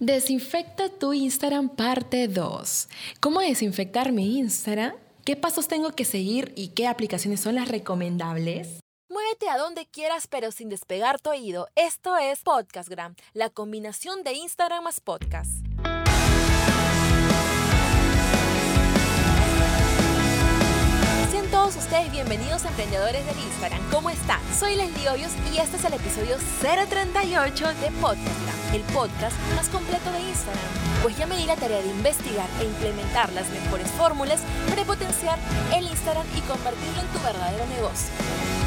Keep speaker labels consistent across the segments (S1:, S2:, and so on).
S1: Desinfecta tu Instagram parte 2. ¿Cómo desinfectar mi Instagram? ¿Qué pasos tengo que seguir y qué aplicaciones son las recomendables?
S2: Muévete a donde quieras pero sin despegar tu oído. Esto es Podcastgram, la combinación de Instagram más podcast. Ustedes bienvenidos Emprendedores del Instagram. ¿Cómo están? Soy Leslie Hoyos y este es el episodio 038 de Podcast, el podcast más completo de Instagram. Pues ya me di la tarea de investigar e implementar las mejores fórmulas para potenciar el Instagram y convertirlo en tu verdadero negocio.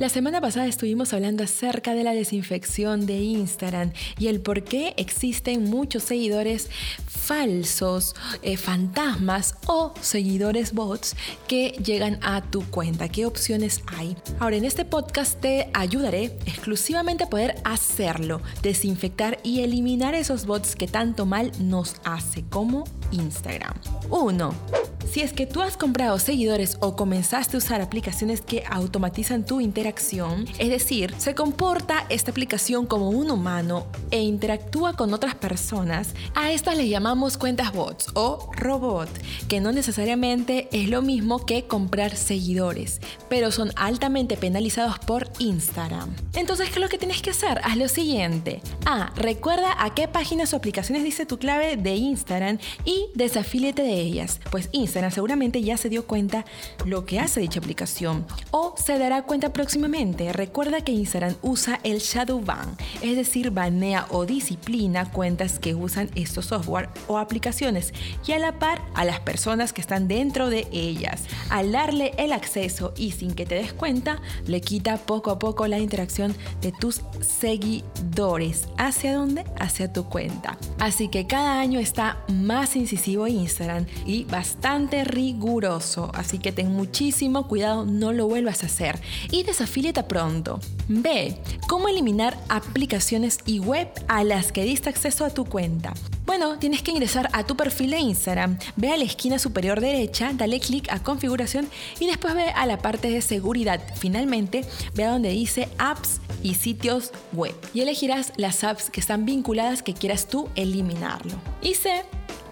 S1: La semana pasada estuvimos hablando acerca de la desinfección de Instagram y el por qué existen muchos seguidores falsos, eh, fantasmas o seguidores bots que llegan a tu cuenta. ¿Qué opciones hay? Ahora, en este podcast te ayudaré exclusivamente a poder hacerlo, desinfectar y eliminar esos bots que tanto mal nos hace como Instagram. 1. Si es que tú has comprado seguidores o comenzaste a usar aplicaciones que automatizan tu interacción, es decir, se comporta esta aplicación como un humano e interactúa con otras personas, a estas le llamamos cuentas bots o robot, que no necesariamente es lo mismo que comprar seguidores, pero son altamente penalizados por Instagram. Entonces, ¿qué es lo que tienes que hacer? Haz lo siguiente. A. Recuerda a qué páginas o aplicaciones dice tu clave de Instagram y desafíliate de ellas, pues Instagram seguramente ya se dio cuenta lo que hace dicha aplicación o se dará cuenta próximamente. Recuerda que Instagram usa el shadow ban, es decir, banea o disciplina cuentas que usan estos software o aplicaciones y a la par a las personas que están dentro de ellas. Al darle el acceso y sin que te des cuenta, le quita poco a poco la interacción de tus seguidores. ¿Hacia dónde? Hacia tu cuenta. Así que cada año está más incisivo Instagram y bastante riguroso, así que ten muchísimo cuidado, no lo vuelvas a hacer y desafíliate pronto. B. Cómo eliminar aplicaciones y web a las que diste acceso a tu cuenta. Bueno, tienes que ingresar a tu perfil de Instagram, ve a la esquina superior derecha, dale clic a configuración y después ve a la parte de seguridad. Finalmente, ve a donde dice apps y sitios web y elegirás las apps que están vinculadas que quieras tú eliminarlo. Y C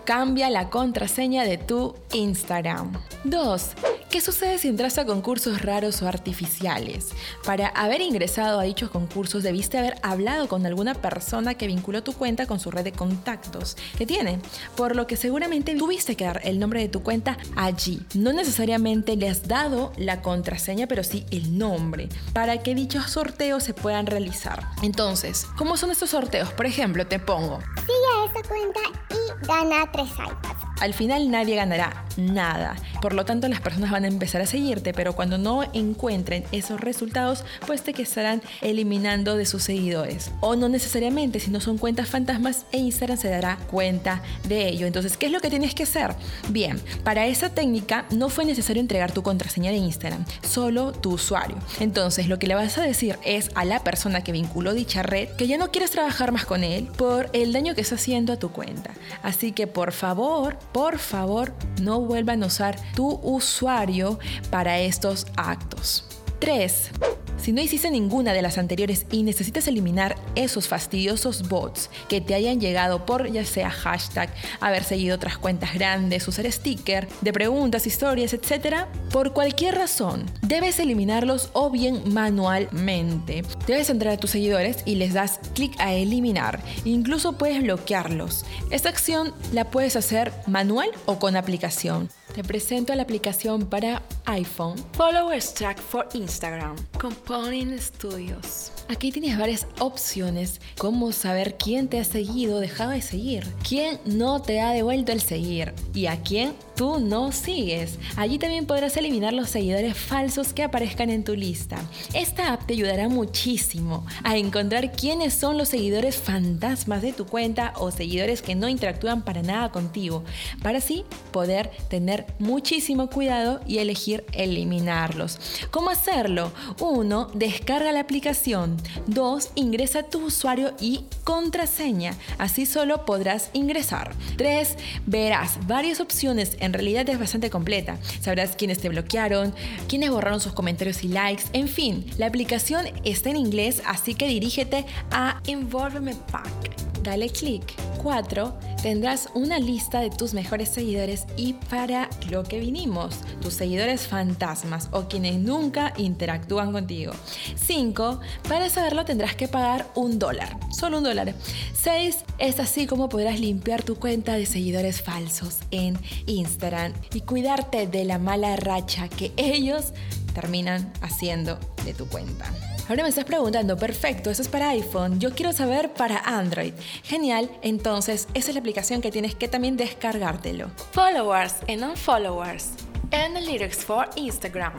S1: Cambia la contraseña de tu Instagram. 2. ¿Qué sucede si entras a concursos raros o artificiales? Para haber ingresado a dichos concursos debiste haber hablado con alguna persona que vinculó tu cuenta con su red de contactos que tiene, por lo que seguramente tuviste que dar el nombre de tu cuenta allí. No necesariamente le has dado la contraseña, pero sí el nombre, para que dichos sorteos se puedan realizar. Entonces, ¿cómo son estos sorteos? Por ejemplo, te pongo.
S3: Sigue esta cuenta y gana tres iPads.
S1: Al final nadie ganará nada. Por lo tanto, las personas van a empezar a seguirte, pero cuando no encuentren esos resultados, pues te estarán eliminando de sus seguidores. O no necesariamente, si no son cuentas fantasmas, e Instagram se dará cuenta de ello. Entonces, ¿qué es lo que tienes que hacer? Bien, para esa técnica no fue necesario entregar tu contraseña de Instagram, solo tu usuario. Entonces, lo que le vas a decir es a la persona que vinculó dicha red que ya no quieres trabajar más con él por el daño que está haciendo a tu cuenta. Así que por favor, por favor, no vuelvan a usar tu usuario para estos actos. 3. Si no hiciste ninguna de las anteriores y necesitas eliminar esos fastidiosos bots que te hayan llegado por ya sea hashtag, haber seguido otras cuentas grandes, usar sticker de preguntas, historias, etc., por cualquier razón, debes eliminarlos o bien manualmente. Debes entrar a tus seguidores y les das clic a eliminar. Incluso puedes bloquearlos. Esta acción la puedes hacer manual o con aplicación. Te presento la aplicación para iPhone Followers Track for Instagram Component Studios. Aquí tienes varias opciones como saber quién te ha seguido dejado de seguir, quién no te ha devuelto el seguir y a quién tú no sigues. Allí también podrás eliminar los seguidores falsos que aparezcan en tu lista. Esta app te ayudará muchísimo a encontrar quiénes son los seguidores fantasmas de tu cuenta o seguidores que no interactúan para nada contigo, para así poder tener muchísimo cuidado y elegir eliminarlos. ¿Cómo hacerlo? 1. Descarga la aplicación. 2. Ingresa tu usuario y contraseña. Así solo podrás ingresar. 3. Verás varias opciones en realidad es bastante completa. Sabrás quiénes te bloquearon, quiénes borraron sus comentarios y likes, en fin, la aplicación está en inglés, así que dirígete a Involvement Pack dale clic. 4. Tendrás una lista de tus mejores seguidores y para lo que vinimos, tus seguidores fantasmas o quienes nunca interactúan contigo. 5. Para saberlo tendrás que pagar un dólar, solo un dólar. 6. Es así como podrás limpiar tu cuenta de seguidores falsos en Instagram y cuidarte de la mala racha que ellos terminan haciendo de tu cuenta. Ahora me estás preguntando, perfecto, eso es para iPhone, yo quiero saber para Android. Genial, entonces esa es la aplicación que tienes que también descargártelo.
S2: Followers and unfollowers. Analytics for Instagram.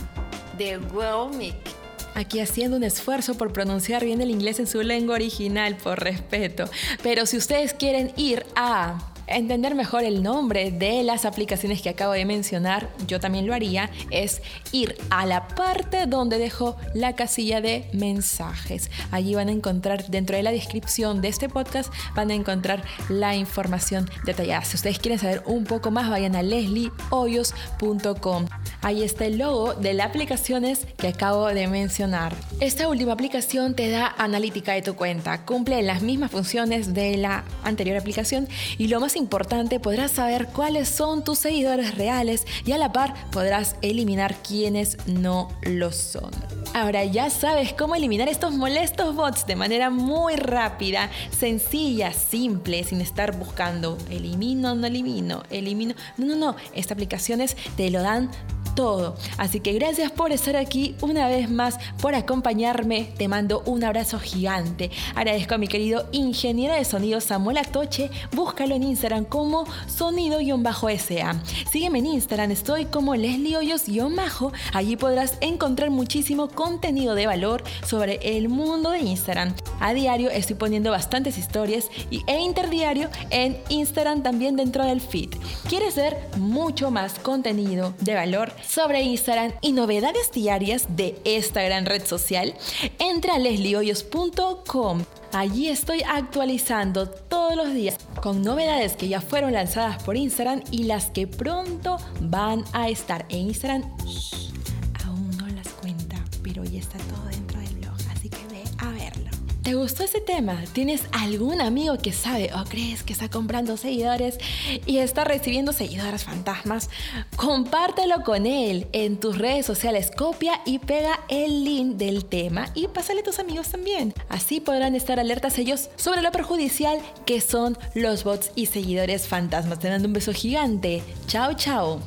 S2: The Mic.
S1: Aquí haciendo un esfuerzo por pronunciar bien el inglés en su lengua original, por respeto. Pero si ustedes quieren ir a entender mejor el nombre de las aplicaciones que acabo de mencionar, yo también lo haría, es ir a la parte donde dejo la casilla de mensajes. Allí van a encontrar, dentro de la descripción de este podcast, van a encontrar la información detallada. Si ustedes quieren saber un poco más, vayan a lesliehoyos.com. Ahí está el logo de las aplicaciones que acabo de mencionar. Esta última aplicación te da analítica de tu cuenta, cumple las mismas funciones de la anterior aplicación y lo más importante, podrás saber cuáles son tus seguidores reales y a la par podrás eliminar quienes no lo son. Ahora ya sabes cómo eliminar estos molestos bots de manera muy rápida, sencilla, simple, sin estar buscando elimino, no elimino, elimino. No, no, no. Estas aplicaciones te lo dan Así que gracias por estar aquí una vez más, por acompañarme. Te mando un abrazo gigante. Agradezco a mi querido ingeniero de sonido Samuel Atoche. Búscalo en Instagram como sonido-sa. Sígueme en Instagram, estoy como Leslie Hoyos-bajo. Allí podrás encontrar muchísimo contenido de valor sobre el mundo de Instagram. A diario estoy poniendo bastantes historias y, e interdiario en Instagram también dentro del feed. ¿Quieres ver mucho más contenido de valor? Sobre Instagram y novedades diarias de esta gran red social, entra a lesliehoyos.com. Allí estoy actualizando todos los días con novedades que ya fueron lanzadas por Instagram y las que pronto van a estar en Instagram. ¿Te gustó ese tema? ¿Tienes algún amigo que sabe o crees que está comprando seguidores y está recibiendo seguidores fantasmas? Compártelo con él en tus redes sociales, copia y pega el link del tema y pásale a tus amigos también. Así podrán estar alertas ellos sobre lo perjudicial que son los bots y seguidores fantasmas. Te mando un beso gigante. Chao, chao.